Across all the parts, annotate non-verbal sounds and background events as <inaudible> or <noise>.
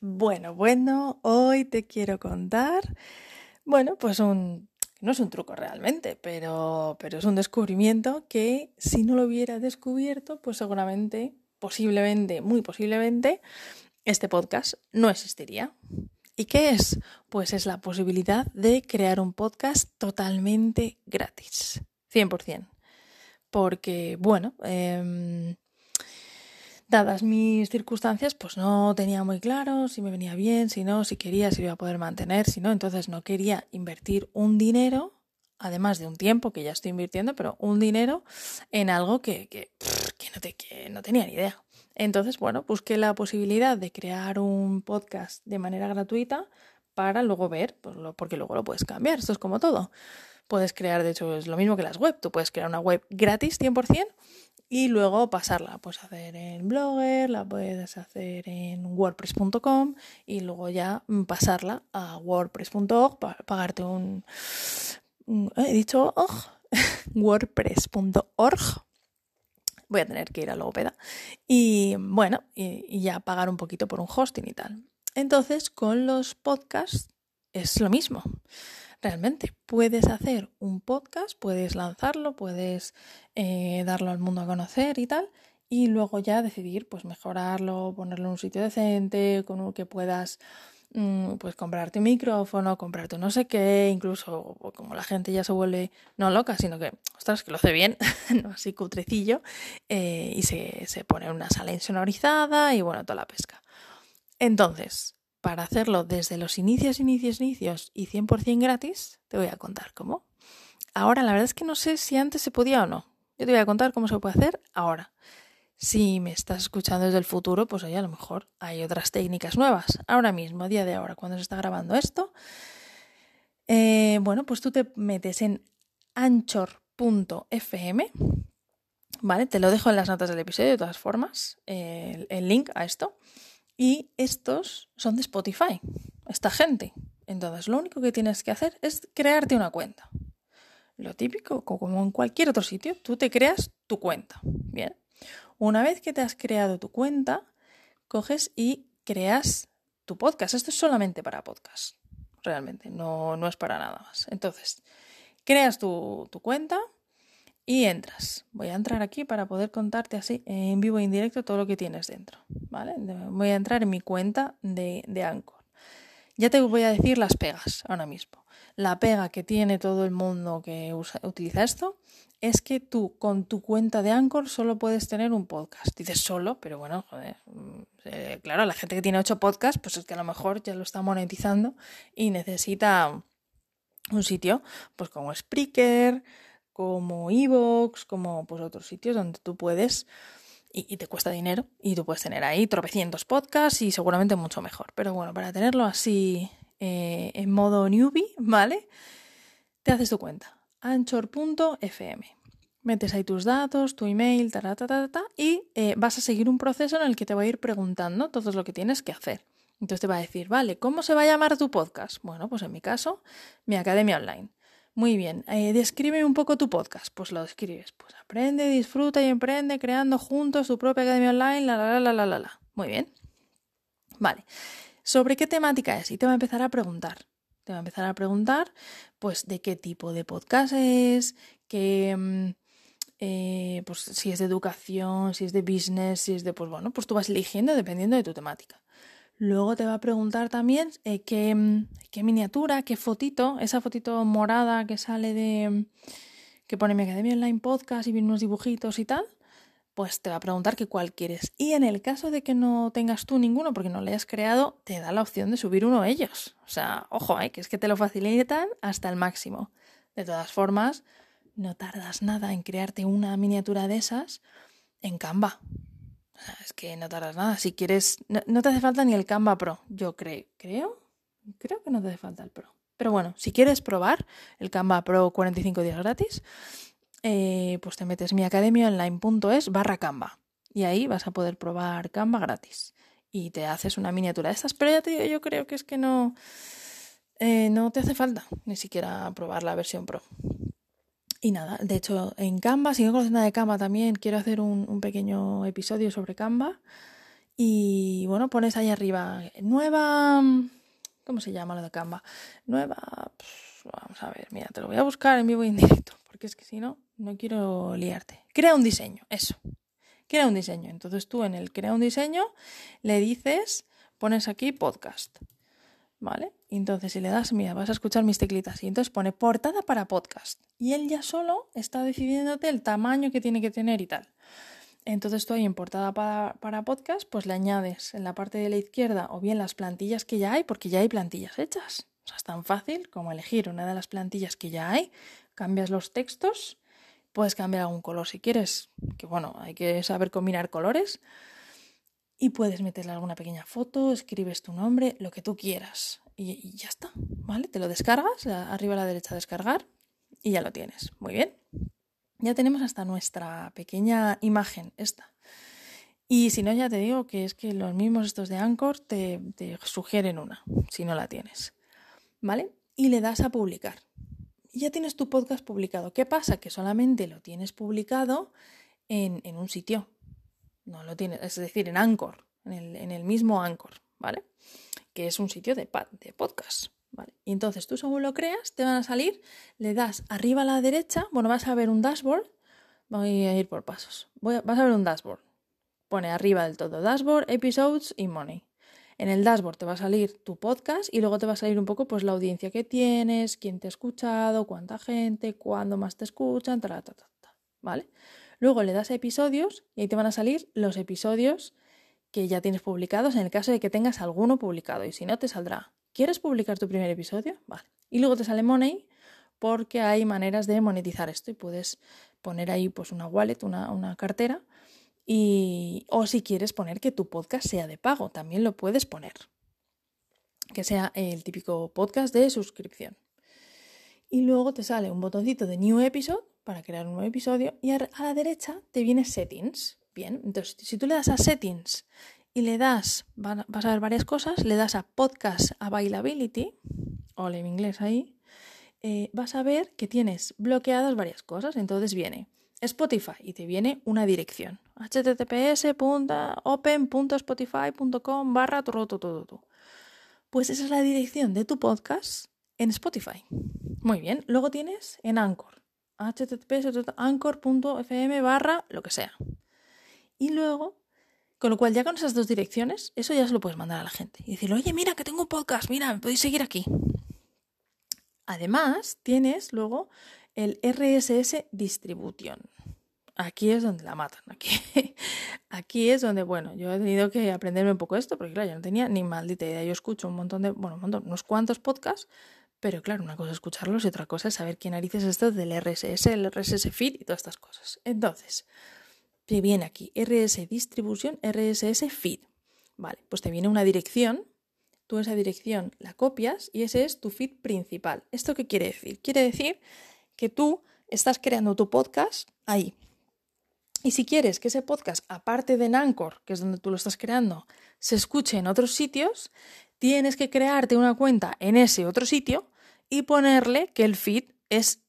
Bueno, bueno, hoy te quiero contar, bueno, pues un, no es un truco realmente, pero, pero es un descubrimiento que si no lo hubiera descubierto, pues seguramente, posiblemente, muy posiblemente, este podcast no existiría. ¿Y qué es? Pues es la posibilidad de crear un podcast totalmente gratis, 100%. Porque, bueno, eh, dadas mis circunstancias, pues no tenía muy claro si me venía bien, si no, si quería, si iba a poder mantener, si no, entonces no quería invertir un dinero, además de un tiempo que ya estoy invirtiendo, pero un dinero en algo que, que, no, te, que no tenía ni idea. Entonces, bueno, busqué la posibilidad de crear un podcast de manera gratuita para luego ver, pues porque luego lo puedes cambiar, esto es como todo. Puedes crear, de hecho, es lo mismo que las web, tú puedes crear una web gratis 100% y luego pasarla. Puedes hacer en Blogger, la puedes hacer en wordpress.com y luego ya pasarla a wordpress.org para pagarte un... He dicho <laughs> wordpress.org. Voy a tener que ir a Logopeda. Y bueno, y ya pagar un poquito por un hosting y tal. Entonces, con los podcasts es lo mismo realmente puedes hacer un podcast, puedes lanzarlo, puedes eh, darlo al mundo a conocer y tal, y luego ya decidir pues mejorarlo, ponerlo en un sitio decente, con un que puedas mm, pues comprarte un micrófono, comprarte no sé qué, incluso como la gente ya se vuelve no loca, sino que, ostras, que lo hace bien, <laughs> así cutrecillo, eh, y se, se pone una sala insonorizada y bueno, toda la pesca. Entonces, para hacerlo desde los inicios, inicios, inicios y 100% gratis, te voy a contar cómo. Ahora, la verdad es que no sé si antes se podía o no. Yo te voy a contar cómo se puede hacer ahora. Si me estás escuchando desde el futuro, pues ahí a lo mejor hay otras técnicas nuevas. Ahora mismo, a día de ahora, cuando se está grabando esto, eh, bueno, pues tú te metes en anchor.fm, ¿vale? Te lo dejo en las notas del episodio de todas formas, el link a esto. Y estos son de Spotify, esta gente. Entonces lo único que tienes que hacer es crearte una cuenta. Lo típico, como en cualquier otro sitio, tú te creas tu cuenta. Bien. Una vez que te has creado tu cuenta, coges y creas tu podcast. Esto es solamente para podcast. Realmente, no, no es para nada más. Entonces, creas tu, tu cuenta y entras. Voy a entrar aquí para poder contarte así en vivo e indirecto todo lo que tienes dentro. ¿vale? Voy a entrar en mi cuenta de, de Anchor. Ya te voy a decir las pegas ahora mismo. La pega que tiene todo el mundo que utiliza esto es que tú con tu cuenta de Anchor solo puedes tener un podcast. Dices solo, pero bueno, joder, mm, eh, claro, la gente que tiene ocho podcasts, pues es que a lo mejor ya lo está monetizando y necesita un sitio, pues como Spreaker, como Evox, como pues otros sitios donde tú puedes y, te cuesta dinero y tú puedes tener ahí tropecientos podcasts y seguramente mucho mejor. Pero bueno, para tenerlo así eh, en modo newbie, ¿vale? Te haces tu cuenta, anchor.fm. Metes ahí tus datos, tu email, ta, ta, ta, ta, y eh, vas a seguir un proceso en el que te va a ir preguntando todo lo que tienes que hacer. Entonces te va a decir, vale, ¿cómo se va a llamar tu podcast? Bueno, pues en mi caso, mi academia online. Muy bien, eh, describe un poco tu podcast. Pues lo describes. Pues aprende, disfruta y emprende creando juntos tu propia academia online, la, la, la, la, la, la. Muy bien. Vale. ¿Sobre qué temática es? Y te va a empezar a preguntar. Te va a empezar a preguntar, pues, de qué tipo de podcast es, qué... Mm, eh, pues si es de educación, si es de business, si es de, pues bueno, pues tú vas eligiendo dependiendo de tu temática. Luego te va a preguntar también eh, qué, qué, miniatura, qué fotito, esa fotito morada que sale de. que pone mi Academia Online Podcast y vienen unos dibujitos y tal. Pues te va a preguntar qué cuál quieres. Y en el caso de que no tengas tú ninguno porque no le hayas creado, te da la opción de subir uno de ellos. O sea, ojo, eh, que es que te lo facilitan hasta el máximo. De todas formas, no tardas nada en crearte una miniatura de esas en Canva. Es que no tardas nada. Si quieres, no, te hace falta ni el Canva Pro. Yo creo, creo, creo que no te hace falta el Pro. Pero bueno, si quieres probar el Canva Pro 45 días gratis, eh, pues te metes mi online.es barra Canva. Y ahí vas a poder probar Canva gratis. Y te haces una miniatura de estas. Pero ya te digo, yo creo que es que no, eh, no te hace falta ni siquiera probar la versión Pro. Y nada, de hecho, en Canva, si no conoces nada de Canva también, quiero hacer un, pequeño episodio sobre Canva. Y bueno, pones ahí arriba nueva... ¿Cómo se llama lo de Canva? Nueva... vamos a ver, mira, te lo voy a buscar en vivo y en directo, porque es que si no, no quiero liarte. Crea un diseño, eso. Crea un diseño. Entonces tú en el crea un diseño le dices, pones aquí podcast. ¿Vale? Entonces si le das, mira, vas a escuchar mis teclitas. Y entonces pone portada para podcast. Y él ya solo está decidiéndote el tamaño que tiene que tener y tal. Entonces tú en portada para, podcast, pues le añades en la parte de la izquierda o bien las plantillas que ya hay, porque ya hay plantillas hechas. O sea, es tan fácil como elegir una de las plantillas que ya hay, cambias los textos, puedes cambiar algún color si quieres, que bueno, hay que saber combinar colores. Y puedes meterle alguna pequeña foto, escribes tu nombre, lo que tú quieras. Y, ya está, ¿vale? Te lo descargas, arriba a la derecha descargar y ya lo tienes. Muy bien ya tenemos hasta nuestra pequeña imagen esta. Y si no, ya te digo que es que los mismos estos de Anchor te, sugieren una, si no la tienes. ¿Vale? Y le das a publicar. Ya tienes tu podcast publicado. ¿Qué pasa? Que solamente lo tienes publicado en, un sitio. No lo tienes, es decir, en Anchor, en el, en el mismo Anchor, ¿vale? Que es un sitio de, de podcast. Y entonces tú según lo creas, te van a salir, le das arriba a la derecha, bueno, vas a ver un dashboard, voy a ir por pasos, vas a ver un dashboard, pone arriba del todo dashboard, episodes y money. En el dashboard te va a salir tu podcast y luego te va a salir un poco pues la audiencia que tienes, quién te ha escuchado, cuánta gente, cuándo más te escuchan, ta, ta, ta, ¿vale? Luego le das episodios y ahí te van a salir los episodios que ya tienes publicados en el caso de que tengas alguno publicado y si no te saldrá ¿Quieres publicar tu primer episodio? Vale. Y luego te sale Money porque hay maneras de monetizar esto y puedes poner ahí pues una wallet, una, cartera y o si quieres poner que tu podcast sea de pago, también lo puedes poner. Que sea el típico podcast de suscripción. Y luego te sale un botoncito de New Episode para crear un nuevo episodio y a la derecha te viene Settings. Bien, entonces si tú le das a Settings y le das, vas a ver varias cosas, le das a Podcast Availability, o en inglés ahí, eh, vas a ver que tienes bloqueadas varias cosas. Entonces viene Spotify y te viene una dirección. https.open.spotify.com barra Pues esa es la dirección de tu podcast en Spotify. Muy bien. Luego tienes en Anchor. https.anchor.fm barra lo que sea. Y luego con lo cual, ya con esas dos direcciones, eso ya se lo puedes mandar a la gente. Y decirle, oye, mira, que tengo un podcast, mira, me podéis seguir aquí. Además, tienes luego el RSS Distribution. Aquí es donde la matan. Aquí, <laughs> aquí es donde, bueno, yo he tenido que aprenderme un poco esto, porque claro, yo no tenía ni maldita idea. Yo escucho un montón de, bueno, un montón, unos cuantos podcasts, pero claro, una cosa es escucharlos y otra cosa es saber qué narices es esto del RSS, el RSS Feed y todas estas cosas. Entonces, te viene aquí RS distribución, RSS feed. Vale, pues te viene una dirección, tú esa dirección la copias y ese es tu feed principal. ¿Esto qué quiere decir? Quiere decir que tú estás creando tu podcast ahí. Y si quieres que ese podcast, aparte de Anchor, que es donde tú lo estás creando, se escuche en otros sitios, tienes que crearte una cuenta en ese otro sitio y ponerle que el feed es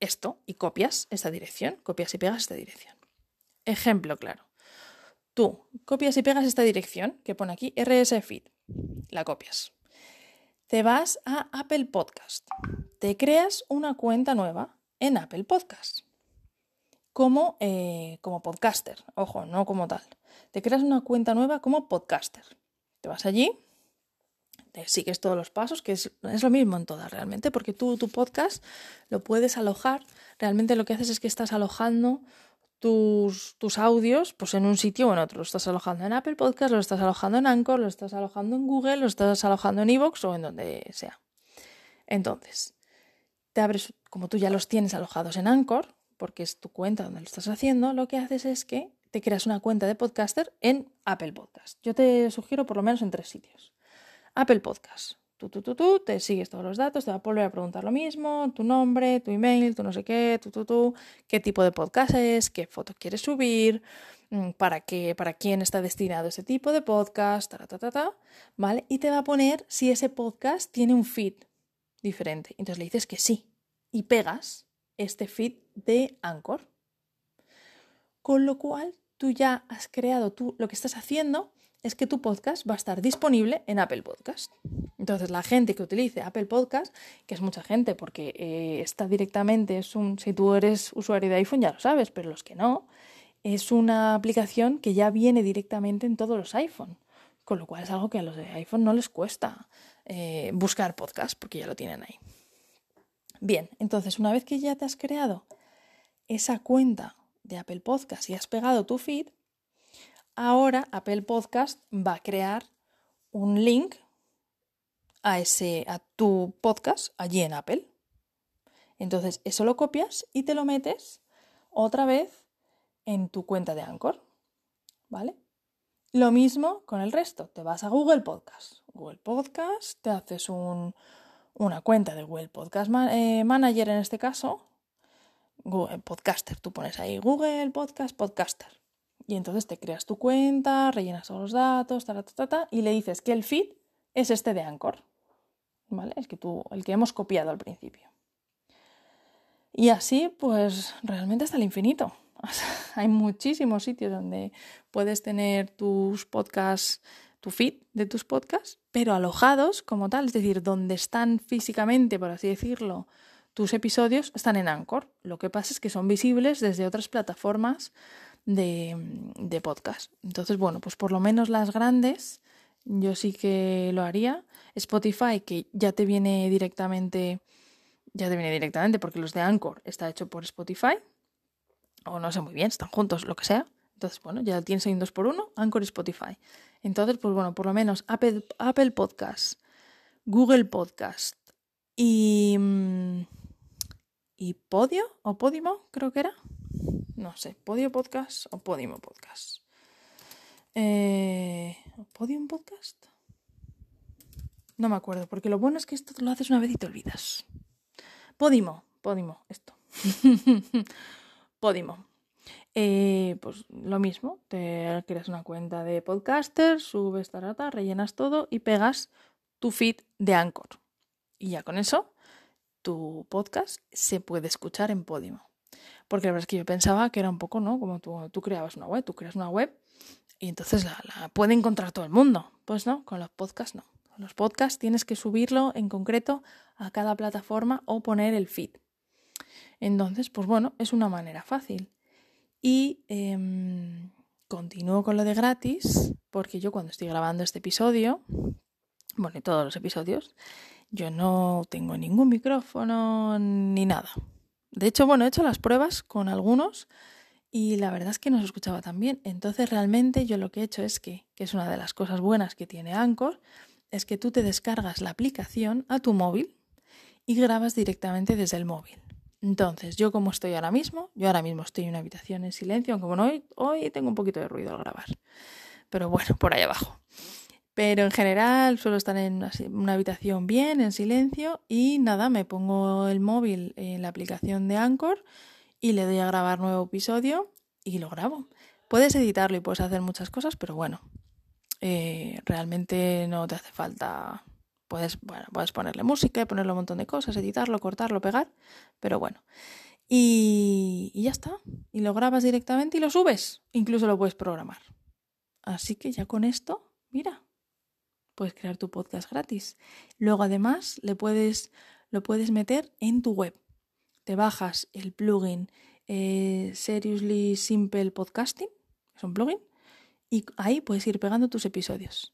esto y copias esta dirección, copias y pegas esta dirección. Ejemplo claro. Tú copias y pegas esta dirección que pone aquí RS Feed. La copias. Te vas a Apple Podcast. Te creas una cuenta nueva en Apple Podcast. Como, eh, como podcaster. Ojo, no como tal. Te creas una cuenta nueva como podcaster. Te vas allí, sigues todos los pasos, que es, es, lo mismo en todas realmente, porque tú tu podcast lo puedes alojar. Realmente lo que haces es que estás alojando tus, tus, audios pues en un sitio o en otro. Lo estás alojando en Apple Podcast, lo estás alojando en Anchor, lo estás alojando en Google, lo estás alojando en Evox o en donde sea. Entonces, te abres, como tú ya los tienes alojados en Anchor, porque es tu cuenta donde lo estás haciendo, lo que haces es que te creas una cuenta de podcaster en Apple Podcast. Yo te sugiero por lo menos en tres sitios. Apple Podcast, Tú, tú, tú, tú, te sigues todos los datos, te va a volver a preguntar lo mismo, tu nombre, tu email, tu no sé qué, tú, tú, tú, qué tipo de podcast es, qué foto quieres subir, mm, para qué, para quién está destinado ese tipo de podcast, ta, ta, ta, ta, ¿vale? Y te va a poner si ese podcast tiene un feed diferente. Entonces le dices que sí y pegas este feed de Anchor. Con lo cual tú ya has creado, tú lo que estás haciendo es que tu podcast va a estar disponible en Apple Podcast. Entonces, la gente que utilice Apple Podcast, que es mucha gente porque eh, está directamente, es un, si tú eres usuario de iPhone ya lo sabes, pero los que no, es una aplicación que ya viene directamente en todos los iPhone, con lo cual es algo que a los de iPhone no les cuesta eh, buscar podcast porque ya lo tienen ahí. Bien, entonces una vez que ya te has creado esa cuenta de Apple Podcast y has pegado tu feed, ahora Apple Podcast va a crear un link a, ese, a tu podcast allí en Apple. Entonces eso lo copias y te lo metes otra vez en tu cuenta de Anchor. ¿Vale? Lo mismo con el resto. Te vas a Google Podcast. Google Podcast, te haces una cuenta de Google Podcast eh, Manager en este caso. Google Podcaster. Tú pones ahí Google Podcast Podcaster. Y entonces te creas tu cuenta, rellenas todos los datos, ta, ta, ta, y le dices que el feed es este de Anchor. ¿Vale? Es que tú, el que hemos copiado al principio. Y así, pues realmente hasta el infinito. <laughs> Hay muchísimos sitios donde puedes tener tus podcasts, tu feed de tus podcasts, pero alojados como tal, es decir, donde están físicamente, por así decirlo, tus episodios, están en Anchor. Lo que pasa es que son visibles desde otras plataformas de, de podcast. Entonces, bueno, pues por lo menos las grandes, yo sí que lo haría. Spotify, que ya te viene directamente, ya te viene directamente porque los de Anchor está hecho por Spotify o no sé muy bien, están juntos, lo que sea. Entonces, bueno, ya tienes ahí un 2 por 1 Anchor y Spotify. Entonces, pues bueno, por lo menos Apple, Apple Podcast, Google Podcast y, mm, y Podio o Podimo, creo que era. No sé, Podio Podcast o Podimo Podcast. Eh, ¿Podium Podcast? No me acuerdo, porque lo bueno es que esto lo haces una vez y te olvidas. Podimo, Podimo, esto. <laughs> Podimo. Eh, pues lo mismo, te creas una cuenta de podcaster, subes tarata, rellenas todo y pegas tu feed de Anchor. Y ya con eso, tu podcast se puede escuchar en Podimo. Porque la verdad es que yo pensaba que era un poco, ¿no? Como tú, tú creabas una web, tú creas una web y entonces la, la puede encontrar todo el mundo. Pues no, con los podcasts no. Con los podcasts tienes que subirlo en concreto a cada plataforma o poner el feed. Entonces, pues bueno, es una manera fácil. Y em, continúo con lo de gratis, porque yo cuando estoy grabando este episodio, bueno, y todos los episodios, yo no tengo ningún micrófono ni nada. De hecho, bueno, he hecho las pruebas con algunos y la verdad es que no se escuchaba tan bien. Entonces, realmente yo lo que he hecho es que, que es una de las cosas buenas que tiene Anchor, es que tú te descargas la aplicación a tu móvil y grabas directamente desde el móvil. Entonces, yo como estoy ahora mismo, yo ahora mismo estoy en una habitación en silencio, aunque bueno, hoy, hoy tengo un poquito de ruido al grabar. Pero bueno, por ahí abajo. Pero en general suelo estar en una, habitación bien, en silencio, y nada, me pongo el móvil en la aplicación de Anchor y le doy a grabar nuevo episodio y lo grabo. Puedes editarlo y puedes hacer muchas cosas, pero bueno, eh, realmente no te hace falta Puedes, bueno, puedes ponerle música, ponerle un montón de cosas, editarlo, cortarlo, pegar, pero bueno. Y, y ya está. Y lo grabas directamente y lo subes. Incluso lo puedes programar. Así que ya con esto, mira, puedes crear tu podcast gratis. Luego además le puedes, lo puedes meter en tu web. Te bajas el plugin eh, Seriously Simple Podcasting, es un plugin, y ahí puedes ir pegando tus episodios.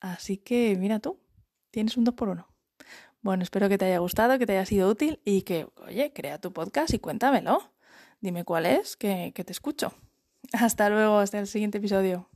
Así que mira tú, tienes un 2 por 1 Bueno, espero que te haya gustado, que te haya sido útil y que, oye, crea tu podcast y cuéntamelo. Dime cuál es, que, que te escucho. <laughs> Hasta luego, hasta el siguiente episodio.